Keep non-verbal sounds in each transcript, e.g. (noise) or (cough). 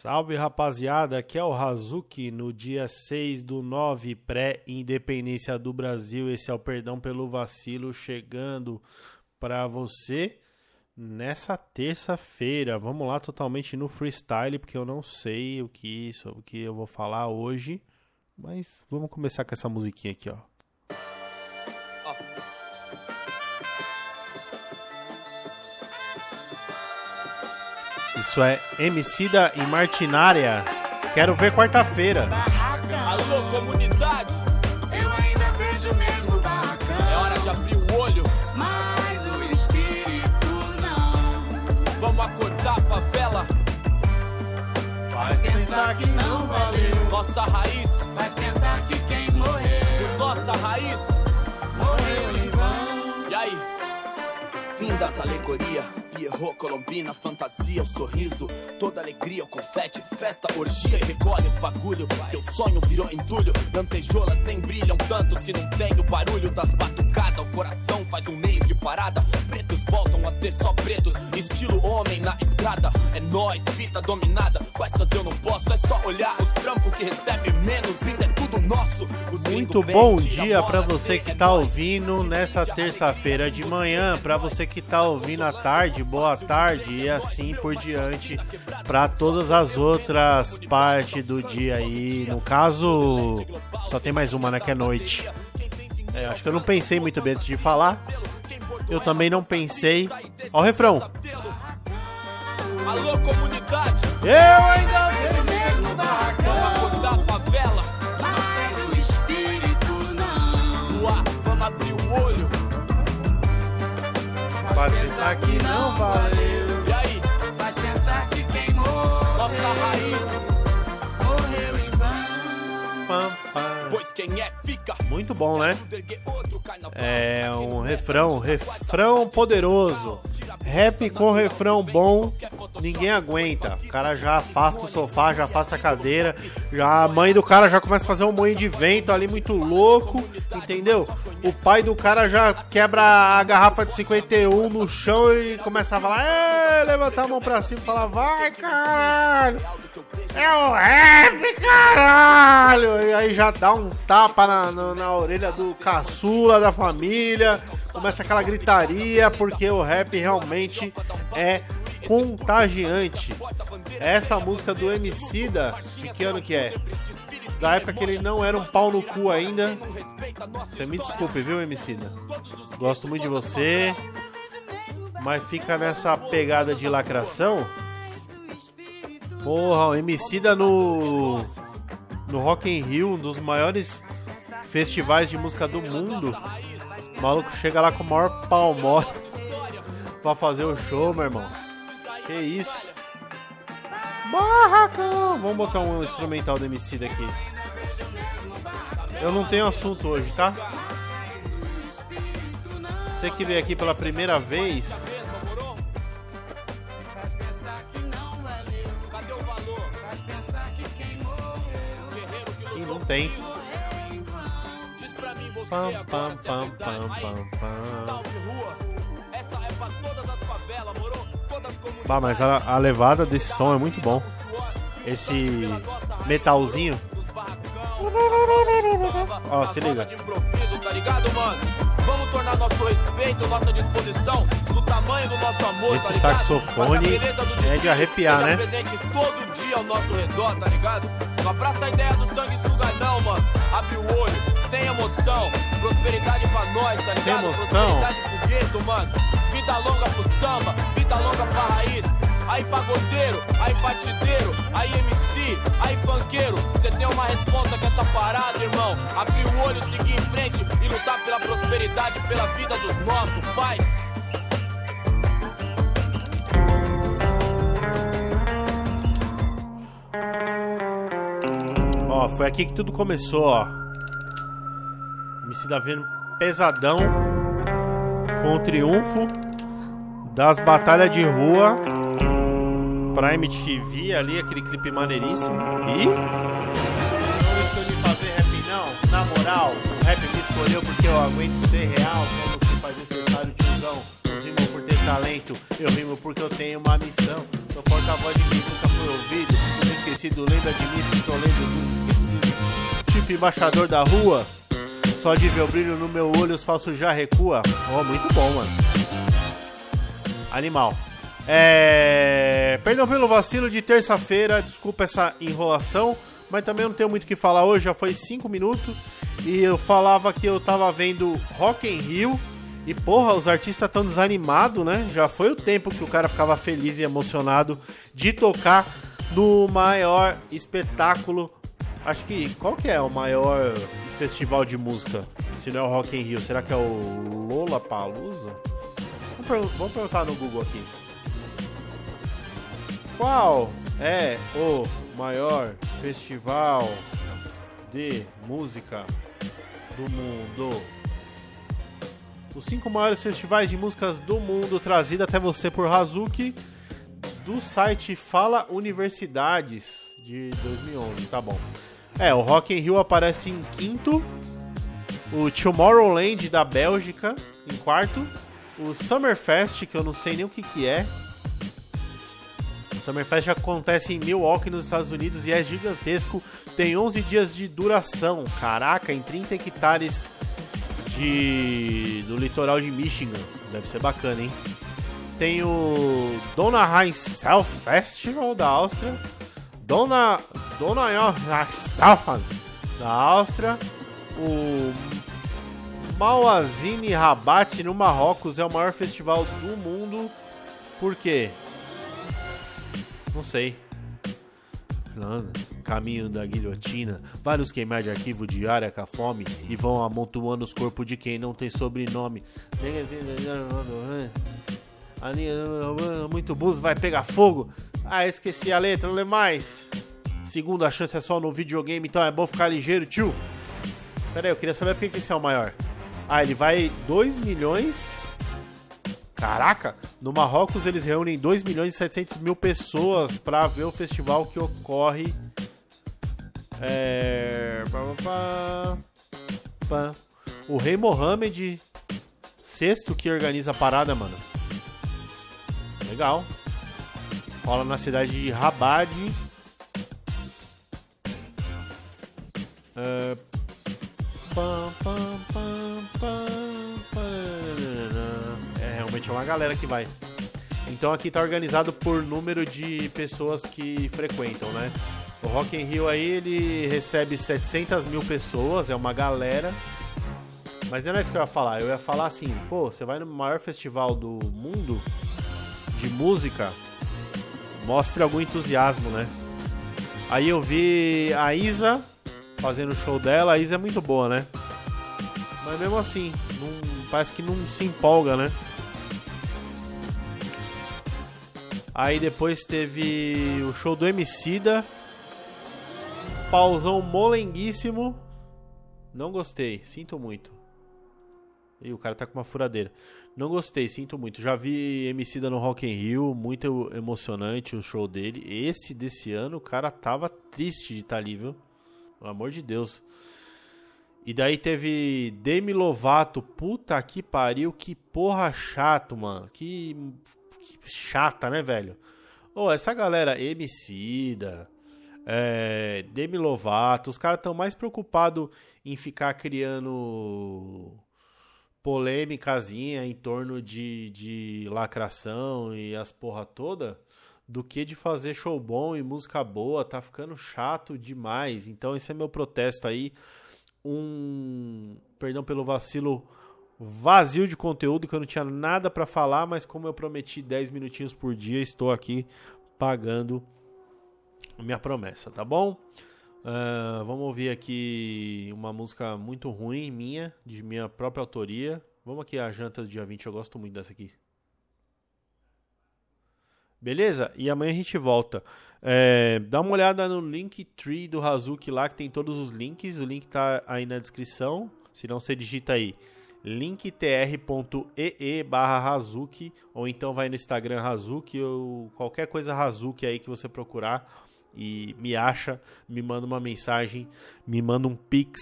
Salve rapaziada, aqui é o Hazuki no dia 6 do 9, pré-independência do Brasil. Esse é o Perdão pelo Vacilo chegando para você nessa terça-feira. Vamos lá, totalmente no freestyle, porque eu não sei o que, sobre o que eu vou falar hoje. Mas vamos começar com essa musiquinha aqui, ó. Isso é Emicida e Martinária. Quero ver quarta-feira. Alô, comunidade, Eu ainda vejo o mesmo barracão, é hora de abrir o olho. mas o espírito não. Vamos acordar a favela. Faz pensar que não valeu, Nossa raiz, faz pensar que quem morreu, nossa raiz. morreu em das alegorias, Pierrot, Colombina, fantasia, o sorriso, toda alegria, o confete, festa, orgia. E recolhe os bagulho. Teu sonho virou entulho, lantejoulas nem brilham tanto se não tem o barulho das batucadas. O coração faz um mês de parada, pretos voltam a ser só pretos, estilo homem na estrada. É nós, fita dominada, com essas eu não posso, é só olhar os trampos que recebe menos, ainda é tudo nosso. Os Muito bom dia para você que é tá ouvindo nessa terça-feira de manhã, para você que tá ouvindo à tarde, boa tarde e assim por diante para todas as outras partes do dia aí. No caso, só tem mais uma, né, que é noite. É, acho que eu não pensei muito bem antes de falar. Eu também não pensei. Ó o refrão. Alô, comunidade, Eu ainda mesmo barracão, pensar que não valeu. Muito bom, né? É um refrão, refrão poderoso. Rap com refrão bom, ninguém aguenta. O cara já afasta o sofá, já afasta a cadeira. Já a mãe do cara já começa a fazer um moinho de vento ali muito louco, entendeu? O pai do cara já quebra a garrafa de 51 no chão e começa a falar: "É, levantar a mão pra cima e falar: "Vai, caralho!" É o rap, caralho! E aí já dá um tapa na, na, na orelha do caçula da família. Começa aquela gritaria, porque o rap realmente é contagiante. Essa música do Emicida, de que ano que é? Da época que ele não era um pau no cu ainda. Você me desculpe, viu, Emicida? Gosto muito de você. Mas fica nessa pegada de lacração. Porra, o Emicida no no Rock in Rio, um dos maiores festivais de música do mundo. O maluco chega lá com o maior mole (laughs) pra fazer o show, meu irmão. Que isso? Barracão! Vamos botar um instrumental do Emicida aqui. Eu não tenho assunto hoje, tá? Você que veio aqui pela primeira vez, tem. Pam, pam, pam, pam, pam, pam. É. Bah, mas a, a levada desse som é muito bom. Esse metalzinho. Ó, se liga. Vamos tornar nosso respeito, nossa disposição, tamanho do nosso amor, Esse tá saxofone é de arrepiar, né? presente todo dia ao nosso redor, tá ligado? Não abraça a ideia do sangue não, mano. Abre o olho, sem emoção. Prosperidade pra nós, tá Sem ligado? emoção. Prosperidade pro gueto, mano. Vida longa pro samba, vida longa pra raiz. Aí pagodeiro, aí partideiro, aí MC, aí funkeiro. Cê tem uma responsa com essa parada, irmão. Abrir o olho, seguir em frente e lutar pela prosperidade, pela vida dos nossos pais. Foi aqui que tudo começou, ó. MC Davi pesadão com o triunfo das batalhas de rua pra MTV ali, aquele clipe maneiríssimo. E não escolhi fazer rap não, na moral, o rap me escolheu porque eu aguento ser real, quando se faz necessário tiozão. Rimo por ter talento, eu rimo porque eu tenho uma missão. Sou porta-voz de quem nunca foi ouvido. Os esquecidos lembra de mim, tô lendo dos Tipo embaixador da rua, só de ver o brilho no meu olho, os falsos já recua. Oh, muito bom, mano. Animal. É... Perdão pelo vacilo de terça-feira, desculpa essa enrolação, mas também não tenho muito o que falar hoje, já foi 5 minutos. E eu falava que eu tava vendo Rock in Rio. E porra, os artistas estão desanimados, né? Já foi o tempo que o cara ficava feliz e emocionado de tocar no maior espetáculo. Acho que qual que é o maior festival de música? Se não é o Rock in Rio, será que é o Lola Palusa? Vamos, vamos perguntar no Google aqui. Qual é o maior festival de música do mundo? Os cinco maiores festivais de músicas do mundo trazido até você por Hazuki do site Fala Universidades de 2011, tá bom. É, o Rock in Rio aparece em quinto, o Tomorrowland da Bélgica em quarto, o Summerfest, que eu não sei nem o que que é, o Summerfest acontece em Milwaukee, nos Estados Unidos, e é gigantesco. Tem 11 dias de duração. Caraca, em 30 hectares de... do litoral de Michigan. Deve ser bacana, hein? Tem o Donauheim South Festival da Áustria. Dona... Donauheim South da Áustria. O Mawazine Rabat no Marrocos é o maior festival do mundo. Por quê? Não sei. Caminho da guilhotina, vários queimar de arquivo diária com a fome e vão amontoando os corpos de quem não tem sobrenome. Muito buzo, vai pegar fogo. Ah, esqueci a letra, não lê mais. Segunda chance é só no videogame, então é bom ficar ligeiro, tio. Pera aí, eu queria saber por que esse é o maior. Ah, ele vai 2 milhões Caraca, no Marrocos eles reúnem 2 milhões e 700 mil pessoas para ver o festival que ocorre. É... O rei Mohammed sexto que organiza a parada, mano. Legal. Rola na cidade de Rabat. Pam. É realmente é uma galera que vai. Então aqui tá organizado por número de pessoas que frequentam, né? O Rock in Rio aí ele recebe 700 mil pessoas, é uma galera. Mas não é isso que eu ia falar. Eu ia falar assim, pô, você vai no maior festival do mundo de música, mostre algum entusiasmo, né? Aí eu vi a Isa fazendo o show dela, a Isa é muito boa, né? Mas mesmo assim, não- parece que não se empolga, né? Aí depois teve o show do Emicida. Pausão molenguíssimo. Não gostei, sinto muito. E o cara tá com uma furadeira. Não gostei, sinto muito. Já vi Emicida no Rock in Rio, muito emocionante o show dele. Esse desse ano, o cara tava triste de estar ali, viu? Pelo amor de Deus. E daí teve Demi Lovato. Puta que pariu, que porra chato, mano. Que, que chata, né, velho? Ô, essa galera Emicida, é, Demi Lovato, os caras estão mais preocupados em ficar criando polêmicazinha em torno de, de lacração e as porra toda do que de fazer show bom e música boa. Tá ficando chato demais. Então esse é meu protesto aí. Um, perdão pelo vacilo, vazio de conteúdo que eu não tinha nada pra falar, mas como eu prometi 10 minutinhos por dia, estou aqui pagando minha promessa, tá bom? Ah, vamos ouvir aqui uma música muito ruim minha, de minha própria autoria. Vamos aqui a janta do dia 20, eu gosto muito dessa aqui. Beleza? E amanhã a gente volta. É, dá uma olhada no Linktree do Hazuki lá, que tem todos os links. O link tá aí na descrição. Se não, você digita aí linktr.ee barra Hazuki ou então vai no Instagram Hazuki ou qualquer coisa Hazuki aí que você procurar e me acha, me manda uma mensagem, me manda um pix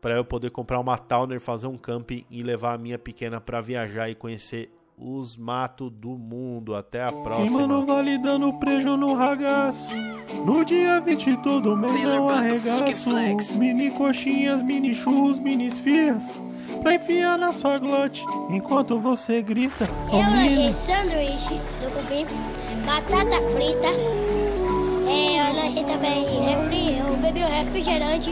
para eu poder comprar uma Towner, fazer um camping e levar a minha pequena para viajar e conhecer os mato do mundo. Até a Quem próxima. mano validando prejo no ragaço. No dia 20 todo mês é um arregaço. Mini coxinhas, mini churros, mini esfias. Pra enfiar na sua glote enquanto você grita. Eu "Ô, lanchei mini". sanduíche do cupim, batata frita. É, eu lanchei também refri, eu bebi o refrigerante.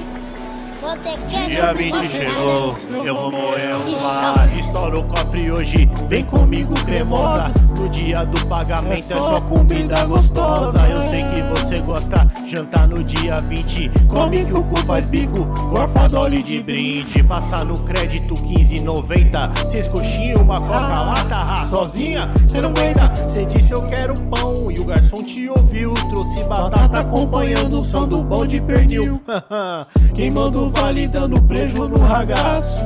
Dia 20 botei chegou, eu vou morrer bar. Estoura o cofre hoje, vem comigo cremosa. No dia do pagamento é só comida gostosa. Eu sei que você gosta, jantar no dia 20. Come que o cu faz bico, gorfa dole de brinde. Passar no crédito 15,90. Seis coxinhas, uma coca lata, sozinha, cê não aguenta. Cê disse eu quero pão e o garçom te ouviu. Trouxe batata acompanhando o som do bom de pernil. (laughs) Quem manda o vale dando prejo no ragaço.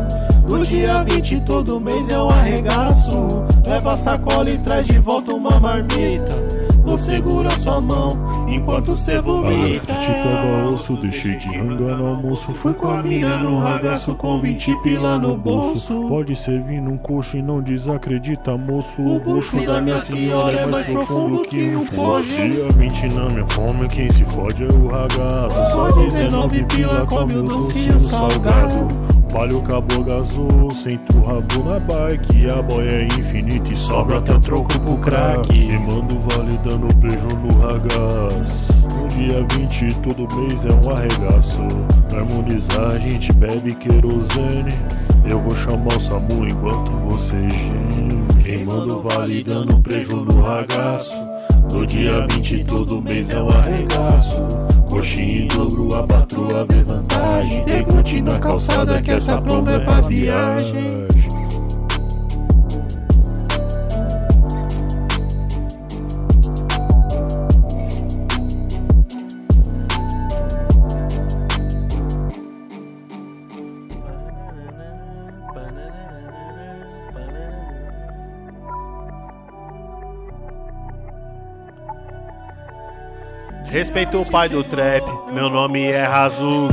No dia 20 todo mês é um arregaço. Leva sacola e traz de volta uma marmita. Vou segurar sua mão enquanto cê vomita. tava osso, deixei de ranga no almoço. Fui com a mina no ragaço com 20 pila no bolso. Pode servir num coxo e não desacredita, moço. O bucho da minha senhora é mais profundo que um poço. Dia 20 na minha fome, quem se fode é o ragaço. Só 19 pila come o docinho salgado. Palho acabou gasou, senta o rabo na bike. A boia é infinita e sobra até troco pro crack. Queimando vale dando beijo no ragaz. No dia 20 todo mês é um arregaço. Pra harmonizar a gente bebe querosene. Eu vou chamar o SAMU enquanto você geme. Queimando vale dando prejo no ragaço. No dia 20 todo mês é um arregaço. Coxinha em dobro, a patroa vê vantagem. Deglute na calçada que essa plomba é pra viagem. Respeita o pai do trap, meu nome é Razu.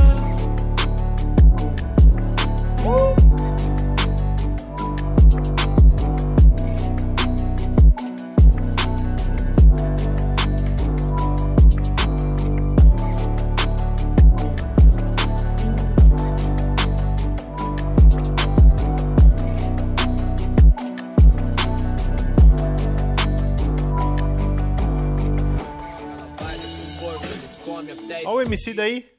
Olha o MC daí.